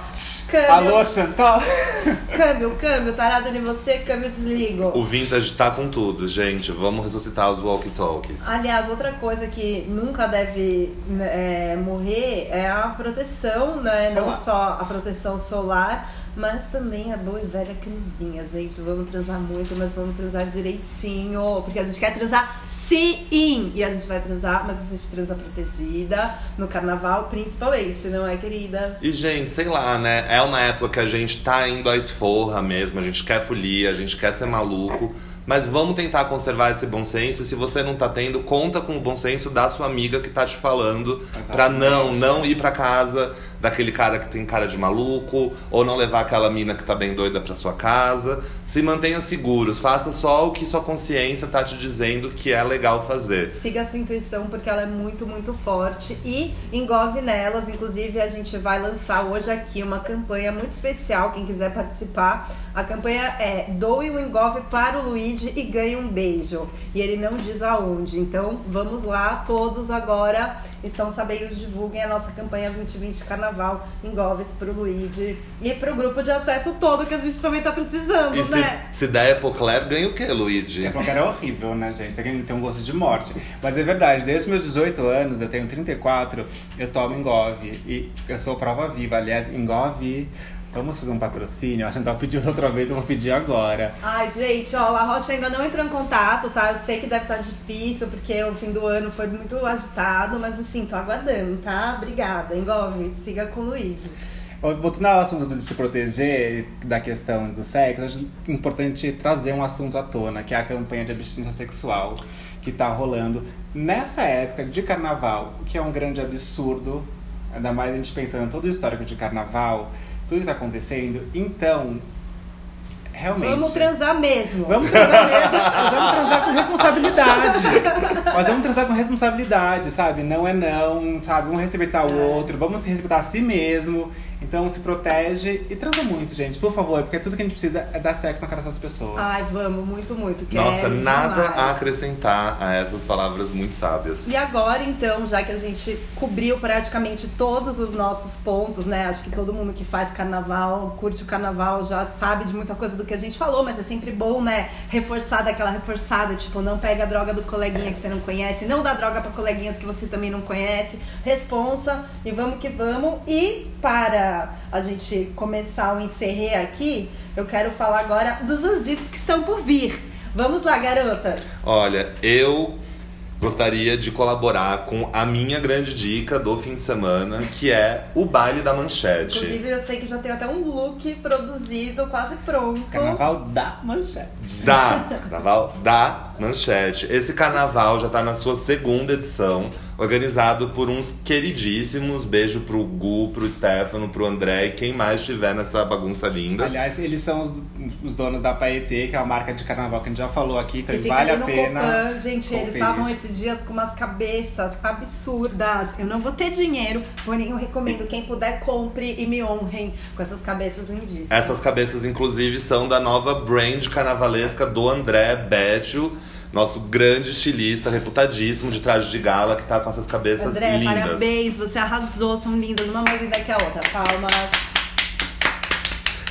Câmbio. Alô, Chantal? Câmbio, câmbio, tarado em você, câmbio, desligo. O vintage tá com tudo, gente. Vamos ressuscitar os walkie talkies. Aliás, outra coisa que nunca deve né, é, morrer é a proteção, né? Não Solar. só a proteção solar, mas também a boa e velha camisinha, gente. Vamos transar muito, mas vamos transar direitinho. Porque a gente quer transar sim! E a gente vai transar, mas a gente transa protegida. No carnaval, principalmente, não é, querida? E, gente, sei lá, né? É uma época que a gente tá indo à esforra mesmo, a gente quer folia, a gente quer ser maluco. Mas vamos tentar conservar esse bom senso. E se você não tá tendo, conta com o bom senso da sua amiga que tá te falando. Pra Exatamente. não, não ir pra casa daquele cara que tem cara de maluco, ou não levar aquela mina que tá bem doida pra sua casa. Se mantenha seguros, faça só o que sua consciência tá te dizendo que é legal fazer. Siga a sua intuição, porque ela é muito, muito forte. E engove nelas. Inclusive, a gente vai lançar hoje aqui uma campanha muito especial. Quem quiser participar, a campanha é Doe o engove para o Luigi e ganhe um beijo. E ele não diz aonde. Então, vamos lá, todos agora estão sabendo, divulguem a nossa campanha 2020 Carnaval Engoves para o Luigi e para o grupo de acesso todo que a gente também tá precisando, E se, né? se der Epocler, ganha o quê, Luigi? É porque era horrível, né, gente? Tem, tem um gosto de morte. Mas é verdade, desde os meus 18 anos, eu tenho 34, eu tomo Engove. E eu sou prova viva. Aliás, Engove, vamos fazer um patrocínio? A gente tava pedindo outra vez, eu vou pedir agora. Ai, gente, ó, a Rocha ainda não entrou em contato, tá? Eu sei que deve estar difícil, porque o fim do ano foi muito agitado, mas assim, tô aguardando, tá? Obrigada, Engove, siga com o Luigi. Voltando ao assunto de se proteger da questão do sexo, acho importante trazer um assunto à tona, que é a campanha de abstinência sexual que tá rolando nessa época de carnaval, o que é um grande absurdo, ainda mais a gente pensando em todo o histórico de carnaval, tudo que tá acontecendo. Então, realmente. Vamos transar mesmo. Vamos transar mesmo, mas vamos transar com responsabilidade. Mas vamos transar com responsabilidade, sabe? Não é não, sabe? Um respeitar o outro, vamos se respeitar a si mesmo. Então se protege e transa muito, gente, por favor, porque tudo que a gente precisa é dar sexo na cara dessas pessoas. Ai, vamos, muito, muito. Nossa, Quero nada demais. a acrescentar a essas palavras muito sábias. E agora, então, já que a gente cobriu praticamente todos os nossos pontos, né? Acho que todo mundo que faz carnaval, curte o carnaval, já sabe de muita coisa do que a gente falou, mas é sempre bom, né? Reforçar daquela reforçada, tipo, não pega a droga do coleguinha que você não conhece, não dá droga pra coleguinhas que você também não conhece. Responsa e vamos que vamos. E para a gente começar o encerrer aqui, eu quero falar agora dos agitos que estão por vir. Vamos lá, garota. Olha, eu gostaria de colaborar com a minha grande dica do fim de semana, que é o baile da manchete. Inclusive, eu sei que já tem até um look produzido, quase pronto. Carnaval da manchete. Da Carnaval da Manchete. Esse carnaval já tá na sua segunda edição, organizado por uns queridíssimos. Beijo pro Gu, pro Stefano, pro André e quem mais estiver nessa bagunça linda. Aliás, eles são os, os donos da Paetê, que é a marca de carnaval que a gente já falou aqui, então vale a pena. Copan. Gente, eles conferir. estavam esses dias com umas cabeças absurdas. Eu não vou ter dinheiro, porém eu recomendo. Quem puder, compre e me honrem com essas cabeças lindíssimas. Essas cabeças, inclusive, são da nova brand carnavalesca do André Bétio, nosso grande estilista, reputadíssimo de traje de gala, que tá com essas cabeças André, lindas. parabéns, você arrasou, são lindas, uma mais linda que a outra. Palmas.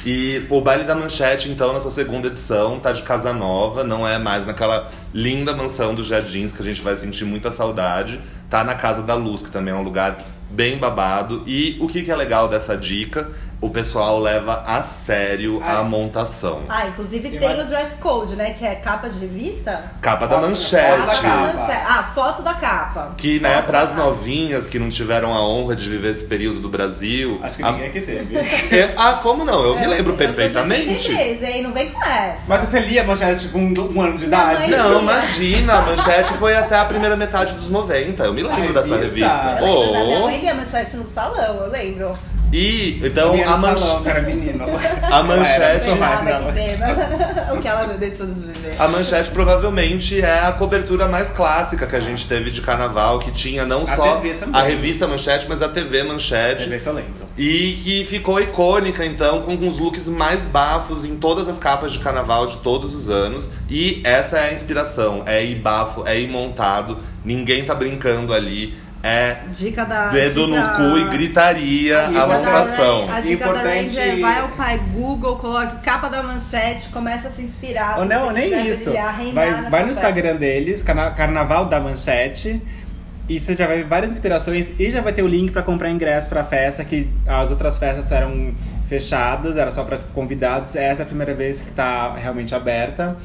E o Baile da Manchete, então, na sua segunda edição, tá de casa nova, não é mais naquela linda mansão dos Jardins que a gente vai sentir muita saudade. Tá na Casa da Luz, que também é um lugar bem babado. E o que, que é legal dessa dica? O pessoal leva a sério a montação. Ah, inclusive E tem mais- o dress code, né? Que é capa de revista. Capa da Manchete. foto da capa. manche- Ah, foto da capa. Que, né, pras capa. novinhas que não tiveram a honra de viver esse período do Brasil. Acho que a- ninguém aqui teve. É, ah, como não? Eu me Eu lembro eu perfeitamente. 83, hein? Não vem com essa. Mas você lia a manchete com um ano de idade? mãe- Não, imagina, a manchete foi até a primeira metade dos 90. Eu me lembro A dessa revista? revista. Eu lembro da minha Oh. mãe lia manchete no salão, eu lembro. E então a, manche- salão, cara, menino. a manchete. Pena. o que ela deixou de viver. A manchete provavelmente é a cobertura mais clássica que a gente teve de carnaval, que tinha não A só TV a revista Manchete, mas a TV Manchete. Deixa eu ver se eu lembro. E que ficou icônica, então, com os looks mais bafos em todas as capas de carnaval de todos os anos. E essa é a inspiração. É ir bafo, é ir montado. Ninguém tá brincando ali. É Dica da. dedo dica- no cu e gritaria A a dica da montação. A dica da Importante- Ranger é vai ao pai Google, coloque capa da manchete, começa a se inspirar. Ou se não, nem isso. brilhar, Vai, vai no. Instagram deles, Carnaval da Manchete. E você já vai ver várias inspirações e já vai ter o link pra comprar ingresso pra festa, que as outras festas eram fechadas, era só pra convidados. Essa é a primeira vez que tá realmente aberta.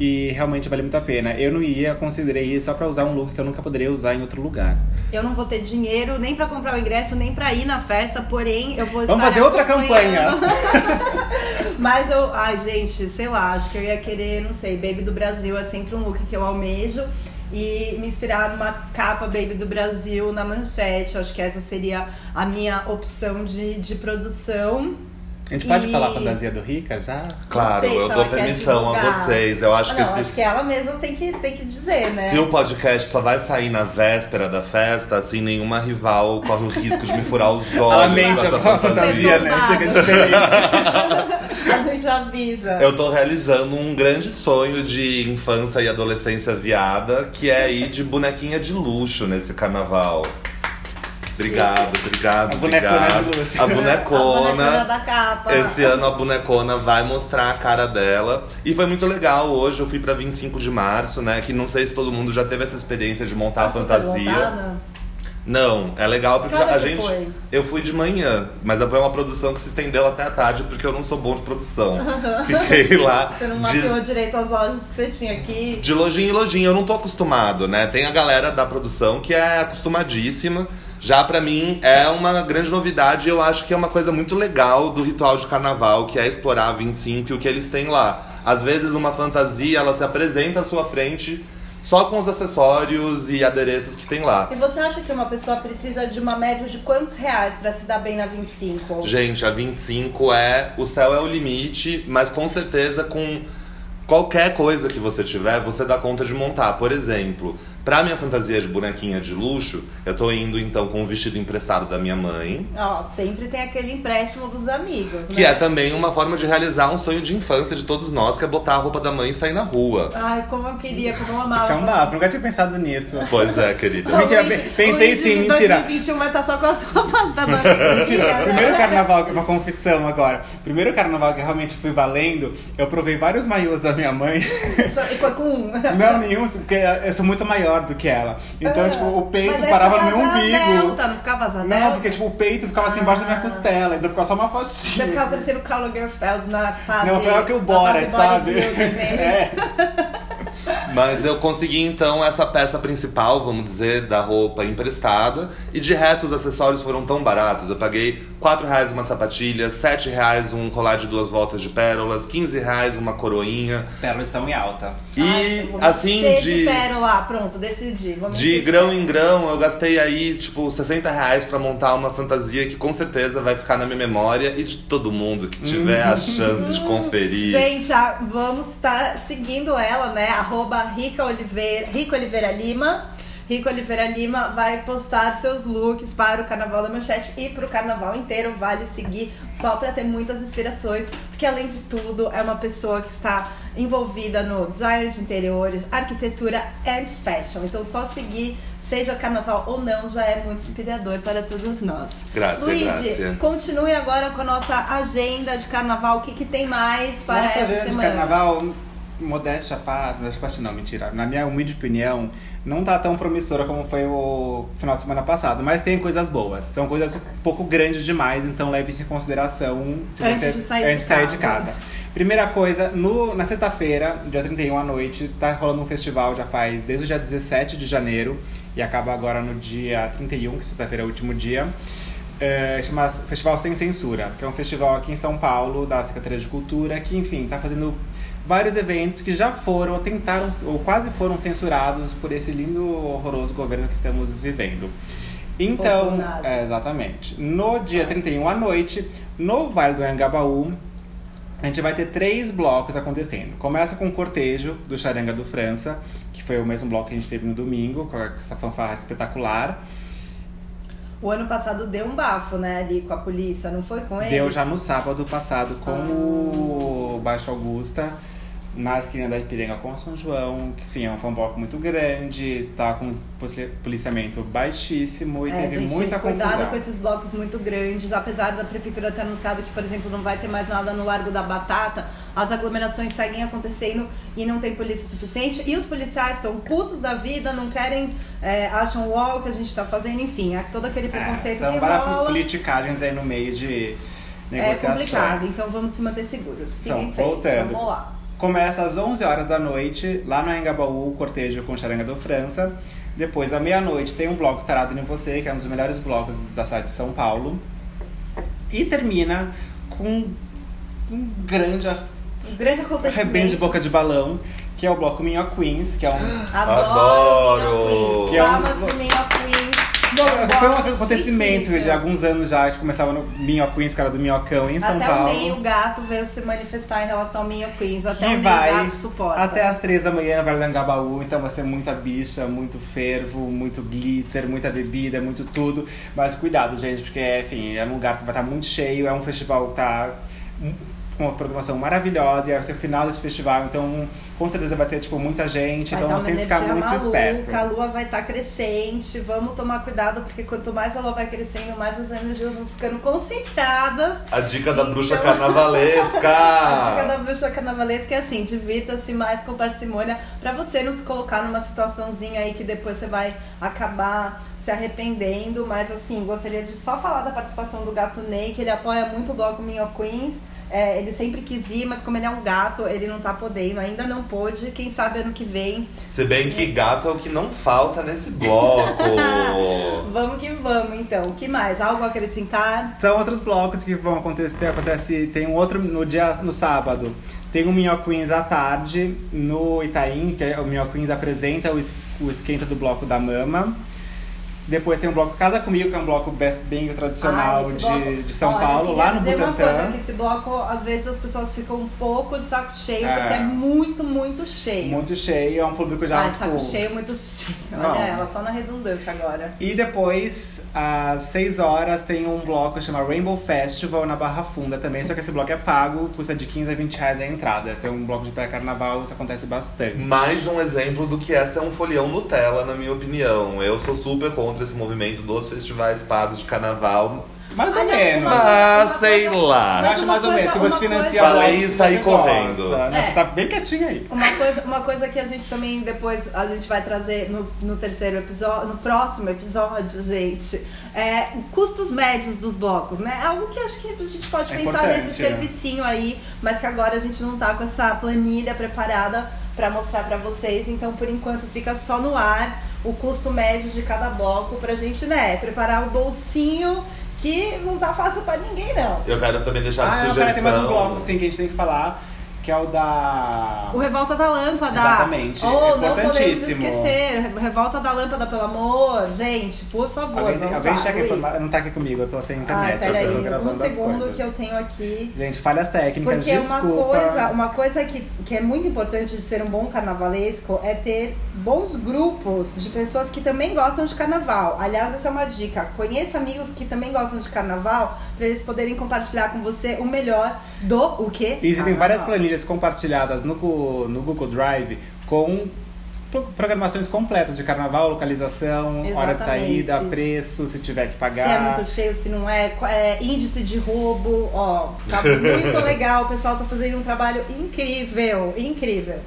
E realmente vale muito a pena. Eu não ia, considerei ir só pra usar um look que eu nunca poderia usar em outro lugar. Eu não vou ter dinheiro nem pra comprar o ingresso, nem pra ir na festa, porém eu vou Vamos fazer outra campanha! Mas eu, ai gente, sei lá, acho que eu ia querer, não sei, Baby do Brasil é sempre um look que eu almejo. e me inspirar numa capa Baby do Brasil na manchete. Eu acho que essa seria a minha opção de, de produção. A gente pode E- falar fantasia do Rica já? Claro, sei se eu dou quer permissão a vocês. Eu acho Ah, que não, esse acho que ela mesma tem que, tem que dizer, né? Se o podcast só vai sair na véspera da festa, assim, nenhuma rival corre o risco de me furar os olhos Ela com mente essa a fantasia, né? Tombada. Chega diferente. A gente avisa. Eu tô realizando um grande sonho de infância e adolescência viada, que é ir de bonequinha de luxo nesse carnaval. Obrigado, obrigado, A bonecona obrigado. de luxo. A A bonecona bonecona. da capa. Esse ano a bonecona vai mostrar a cara dela. E foi muito legal hoje. Eu fui pra 25 de março, né? Que não sei se todo mundo já teve essa experiência de montar a fantasia. Não, é legal porque a gente. foi? Eu fui de manhã, mas foi uma produção que se estendeu até a tarde porque eu não sou bom de produção. Fiquei lá Você não de, mapeou direito as lojas que você tinha aqui. de lojinha em lojinha. Eu não tô acostumado, né? Tem a galera da produção que é acostumadíssima. Já pra mim é uma grande novidade e eu acho que é uma coisa muito legal do ritual de carnaval, que é explorar a 25 e o que eles têm lá. Às vezes uma fantasia, ela se apresenta à sua frente só com os acessórios e adereços que tem lá. E você acha que uma pessoa precisa de uma média de quantos reais pra se dar bem na 25? Gente, a 25 é. O céu é o limite, mas com certeza com qualquer coisa que você tiver, você dá conta de montar. Por exemplo, pra minha fantasia de bonequinha de luxo, eu tô indo então com um vestido emprestado da minha mãe. Ó, sempre tem aquele empréstimo dos amigos, Que né? é também uma forma de realizar um sonho de infância de todos nós, que é botar a roupa da mãe e sair na rua. Ai, como eu queria, como eu amava. Isso é um bafo, nunca tinha pensado nisso. Pois é, querida. Não, Mentira, Luigi- pensei Luigi sim, em mentira. 2021 vai estar só com as roupas da dona Mentira, primeiro carnaval, uma confissão agora. Primeiro carnaval que realmente fui valendo, eu provei vários maiôs da minha mãe. Só- E foi com um. Não, nenhum, porque eu sou muito maior do que ela. Então, Ah, tipo, o peito parava no meu umbigo. Delta, não ficava asa Não, delta? porque tipo, o peito ficava assim embaixo da minha Ah. costela, então ficava só uma Você fotinha. ficava parecendo o Karl Lagerfeld na fase... Não, foi o que o Borat, sabe? bodybuilding, né? É. Mas eu consegui então essa peça principal, vamos dizer, da roupa emprestada. E de resto os acessórios foram tão baratos. Eu paguei 4 reais uma sapatilha, 7 reais um colar de duas voltas de pérolas, 15 reais uma coroinha. Pérolas estão em alta. E Ai, assim, cheio de, pérola, pronto, decidi. Vamos de encher grão em grão, eu gastei aí, tipo, 60 reais pra montar uma fantasia que com certeza vai ficar na minha memória e de todo mundo que tiver a chance de conferir. Gente, a- vamos estar seguindo ela, né? Arroba Rica Oliveira, Rica Oliveira Lima. Rica Oliveira Lima vai postar seus looks para o Carnaval da Manchete e para o Carnaval inteiro. Vale seguir só para ter muitas inspirações, porque além de tudo é uma pessoa que está envolvida no design de interiores, arquitetura and fashion. Então só seguir, seja Carnaval ou não, já é muito inspirador para todos nós. Grazie, Luigi, grazie. continue agora com a nossa agenda de Carnaval. O que, que tem mais para Nossa essa agenda de semana? carnaval, modéstia parte, modéstia parte não, mentira. Na minha humilde opinião, não tá tão promissora como foi o final de semana passado, mas tem coisas boas. São coisas um pouco grandes demais, então leve isso em consideração se Antes você de sair antes de sair de casa. casa. Primeira coisa, no, na sexta-feira, dia 31 à noite, tá rolando um festival já faz desde o dia 17 de janeiro e acaba agora no dia 31, que sexta-feira é o último dia. É, chama Festival Sem Censura, que é um festival aqui em São Paulo, da Secretaria de Cultura, que, enfim, tá fazendo vários eventos que já foram, ou tentaram, ou quase foram censurados por esse lindo, horroroso governo que estamos vivendo. Então, é, exatamente. No dia 31 à noite, no Vale do Angabaú, a gente vai ter três blocos acontecendo. Começa com o cortejo do Charanga do França, que foi o mesmo bloco que a gente teve no domingo, com essa fanfarra espetacular. O ano passado deu um bafo, né, ali com a polícia, não foi com ele? Deu já no sábado passado com o Baixo Augusta, na esquina da Ipiranga com São João, que enfim, foi um bloco muito grande, tá com poli- policiamento baixíssimo e É, teve gente, muita cuidado confusão. com esses blocos muito grandes. Apesar da prefeitura ter anunciado que, por exemplo, não vai ter mais nada no Largo da Batata, as aglomerações seguem acontecendo e não tem polícia suficiente. E os policiais estão putos da vida, não querem, é, acham o que a gente tá fazendo, enfim, é todo aquele preconceito são que várias rola. politicagens aí no meio de É negociações. complicado, então vamos se manter seguros. Siga Então, em frente, voltando. vamos lá. Começa às 11 horas da noite, lá no Engabaú, o cortejo com Charanga do França. Depois, à meia-noite, tem um bloco Tarado em Você, que é um dos melhores blocos da cidade de São Paulo. E termina com um grande Um grande arrebento de boca de balão, que é o bloco Minho Queens, que é um. Adoro! Que é um- Palmas pro Minho Queens. Foi um acontecimento de alguns anos já, que começava no Minho Queens, cara do Minhocão em São Até Paulo. o Ney, o gato, veio se manifestar em relação ao Minho Queens. Até que o Ney, o vai gato suporta. até as três da manhã no Vale do Angabaú, então vai ser muita bicha, muito fervo, muito glitter, muita bebida, muito tudo. Mas cuidado, gente, porque, enfim, é um lugar que vai estar muito cheio, é um festival que tá com uma programação maravilhosa, e vai ser o final desse festival, então com certeza vai ter, tipo, muita gente, Vai então tem que ficar muito maluca, esperto. a lua vai estar crescente. Vamos tomar cuidado, porque quanto mais ela vai crescendo, mais as energias vão ficando concentradas. A dica da bruxa Então- carnavalesca! A dica da bruxa carnavalesca é assim, divirta-se mais com parcimônia pra você não se colocar numa situaçãozinha aí que depois você vai acabar se arrependendo. Mas assim, gostaria de só falar da participação do gato Ney, que ele apoia muito o bloco Minho Queens. É, ele sempre quis ir, mas como ele é um gato, ele não tá podendo, ainda não pôde. Quem sabe ano que vem. Se bem que gato é o que não falta nesse bloco. Vamos que vamos, então. O que mais? Algo a acrescentar? São outros blocos que vão acontecer. Acontece, tem um outro no dia no sábado. Tem o Minho Queens à tarde no Itaim, que é, o Minho Queens apresenta o, o esquenta do bloco da mama. Depois tem o bloco Casa Comigo, que é um bloco best, bem tradicional Ah, de, bloco- de São Olha, Paulo, lá no dizer uma Butantã. coisa, que esse bloco, às vezes as pessoas ficam um pouco de saco cheio, É. porque é muito, muito cheio. Muito cheio, é um público já ah, de saco tipo, cheio, muito cheio. Não. Olha ela, só na redundância agora. E depois, às 6 horas, tem um bloco que chama Rainbow Festival na Barra Funda também. Só que esse bloco é pago, custa de 15 a 20 reais a entrada. Esse é um bloco de pré-carnaval, isso acontece bastante. Mais um exemplo do que essa é um folião Nutella, na minha opinião. Eu sou super contra esse movimento dos festivais pagos de carnaval. Mais ou menos. uma- Ah, sei Eu lá. Mas acho mais ou menos, que você financia coisa- Falei e saí você correndo. gosta, né? É. Você tá bem quietinho aí. Uma coisa, uma coisa que a gente também depois a gente vai trazer no, no terceiro episódio, no próximo episódio, gente, é custos médios dos blocos, né? Algo que acho que a gente pode É pensar nesse né? servicinho aí, mas que agora a gente não tá com essa planilha preparada pra mostrar pra vocês, então por enquanto fica só no ar o custo médio de cada bloco pra gente, né, preparar o bolsinho que não tá fácil pra ninguém não. Eu quero também deixar de Ah, não, sugestão. pera, tem mais um bloco sim, que a gente tem que falar, que é o da. O Revolta da Lâmpada. Exatamente, Oh, não podemos importantíssimo. esquecer. Revolta da Lâmpada, pelo amor. Gente, por favor. Alguém, vamos alguém checa. Não tá aqui comigo, eu tô sem Ah, internet. peraí. eu tô gravando Um segundo que eu tenho aqui. Gente, falhas técnicas, Porque uma desculpa. coisa, uma coisa que, que é muito importante de ser um bom carnavalesco é ter bons grupos de pessoas que também gostam de carnaval. Aliás, essa é uma dica. Conheça amigos que também gostam de carnaval para eles poderem compartilhar com você o melhor do o quê? E existem várias Carnaval. Planilhas compartilhadas no, no Google Drive com pro- programações completas de carnaval, localização, hora de Exatamente. saída, preço, se tiver que pagar. Se é muito cheio, se não é, é índice de roubo, ó, tá muito legal, o pessoal tá fazendo um trabalho incrível, incrível.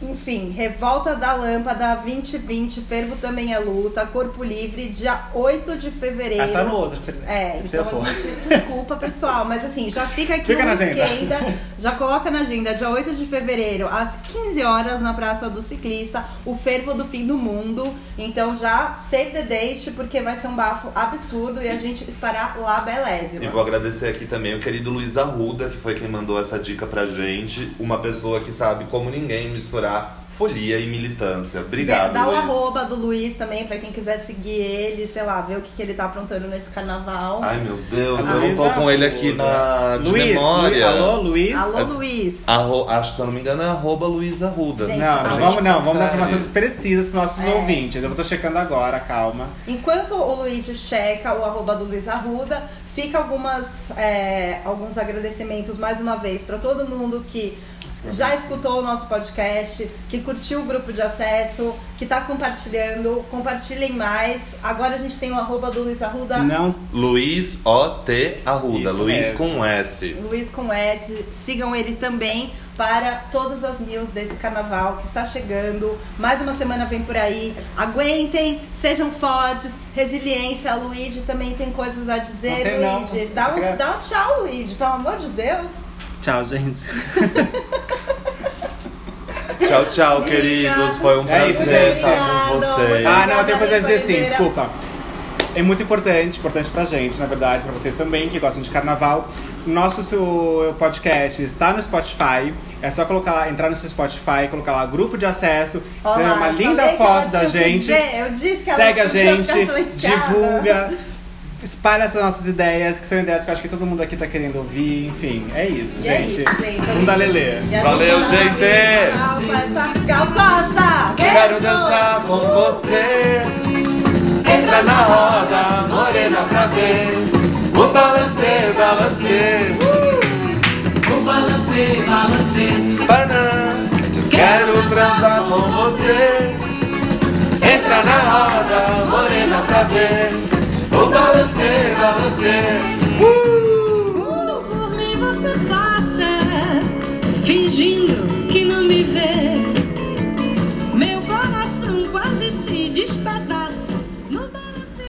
Enfim, Revolta da Lâmpada 2020, Fervo também é luta, Corpo Livre, dia 8 de fevereiro. Essa no outro. É, se então eu for. a gente desculpa, pessoal, mas assim, já fica aqui Fica agenda. esquenta, já coloca na agenda, dia 8 de fevereiro, às 15 horas, na Praça do Ciclista, o fervo do fim do mundo. Então já save the date, porque vai ser um bafo absurdo e a gente estará lá belésima. E vou agradecer aqui também o querido Luiz Arruda, que foi quem mandou essa dica pra gente. Uma pessoa que sabe como ninguém misturar folia e militância. Obrigado, Dá o Luiz. arroba do Luiz também, pra quem quiser seguir ele, sei lá, ver o que, que ele tá aprontando nesse carnaval. Ai, meu Deus, A eu não tô com ele aqui na de Luiz, memória. Luiz, alô, Luiz? Alô, Luiz. Arro- acho que, se eu não me engano, é arroba Luiz Arruda. Gente, Não, gente vamos, não, vamos dar informações precisas para nossos É. ouvintes. Eu tô checando agora, calma. Enquanto o Luigi checa o arroba do Luiz Arruda, fica algumas, é, alguns agradecimentos mais uma vez para todo mundo que já escutou o nosso podcast, que curtiu o grupo de acesso, que tá compartilhando. Compartilhem mais. Agora a gente tem o arroba do Luiz Arruda. Não Luiz O.T. Arruda. Isso Luiz mesmo. com S. Luiz com S, sigam ele também para todas as news desse carnaval que está chegando. Mais uma semana vem por aí. Aguentem, sejam fortes, resiliência. O Luigi também tem coisas a dizer. Não tem, não. Dá, um, quer- dá um tchau, Luigi, pelo amor de Deus. Tchau, gente. Tchau, tchau, queridos. Foi um É isso, prazer gente. estar com vocês. Ah, não, tem coisa a dizer sim, desculpa. é muito importante, importante pra gente, na verdade, pra vocês também que gostam de carnaval. Nosso seu podcast está no Spotify. É só colocar lá, entrar no seu Spotify, colocar lá grupo de acesso, Olha tem lá, uma eu linda falei que ela foto da tinha o que gente. dizer, eu disse que ela Segue a podia gente, ficar silenciada. divulga, espalha essas noas ideias, que são ideias que eu acho que todo mundo aqui tá querendo ouvir. Enfim, é isso, E é gente. isso, gente. Bunda Lelê. E a Valeu, gente gente! Essa Gal Costa! Quero dançar com você. Entra na roda, morena pra ver. O balancê, balancê. O balancê, balancê. Panã. Quero transar com você. Entra na roda, morena pra ver. O balancê, balancê. Por mim você passa, fingindo que não me vê.